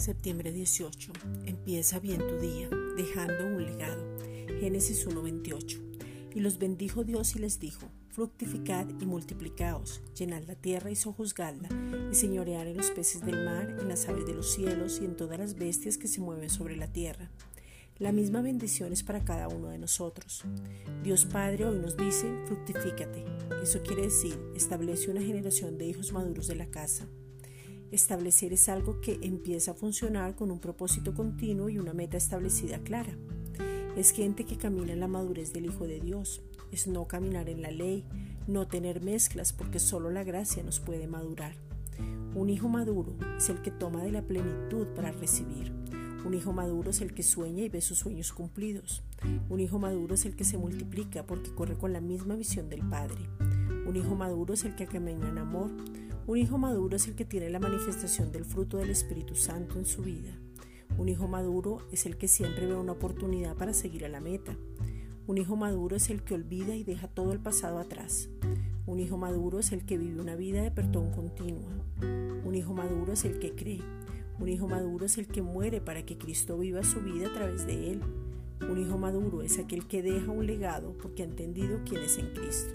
Septiembre 18. Empieza bien tu día, dejando un legado. Génesis 1:28. Y los bendijo Dios y les dijo, fructificad y multiplicaos, llenad la tierra y sojuzgadla, y señorear en los peces del mar, en las aves de los cielos y en todas las bestias que se mueven sobre la tierra. La misma bendición es para cada uno de nosotros. Dios Padre hoy nos dice, fructifícate. Eso quiere decir, establece una generación de hijos maduros de la casa. Establecer es algo que empieza a funcionar con un propósito continuo y una meta establecida clara. Es gente que camina en la madurez del Hijo de Dios. Es no caminar en la ley, no tener mezclas porque solo la gracia nos puede madurar. Un hijo maduro es el que toma de la plenitud para recibir. Un hijo maduro es el que sueña y ve sus sueños cumplidos. Un hijo maduro es el que se multiplica porque corre con la misma visión del Padre. Un hijo maduro es el que camina en amor. Un hijo maduro es el que tiene la manifestación del fruto del Espíritu Santo en su vida. Un hijo maduro es el que siempre ve una oportunidad para seguir a la meta. Un hijo maduro es el que olvida y deja todo el pasado atrás. Un hijo maduro es el que vive una vida de perdón continua. Un hijo maduro es el que cree. Un hijo maduro es el que muere para que Cristo viva su vida a través de él. Un hijo maduro es aquel que deja un legado porque ha entendido quién es en Cristo.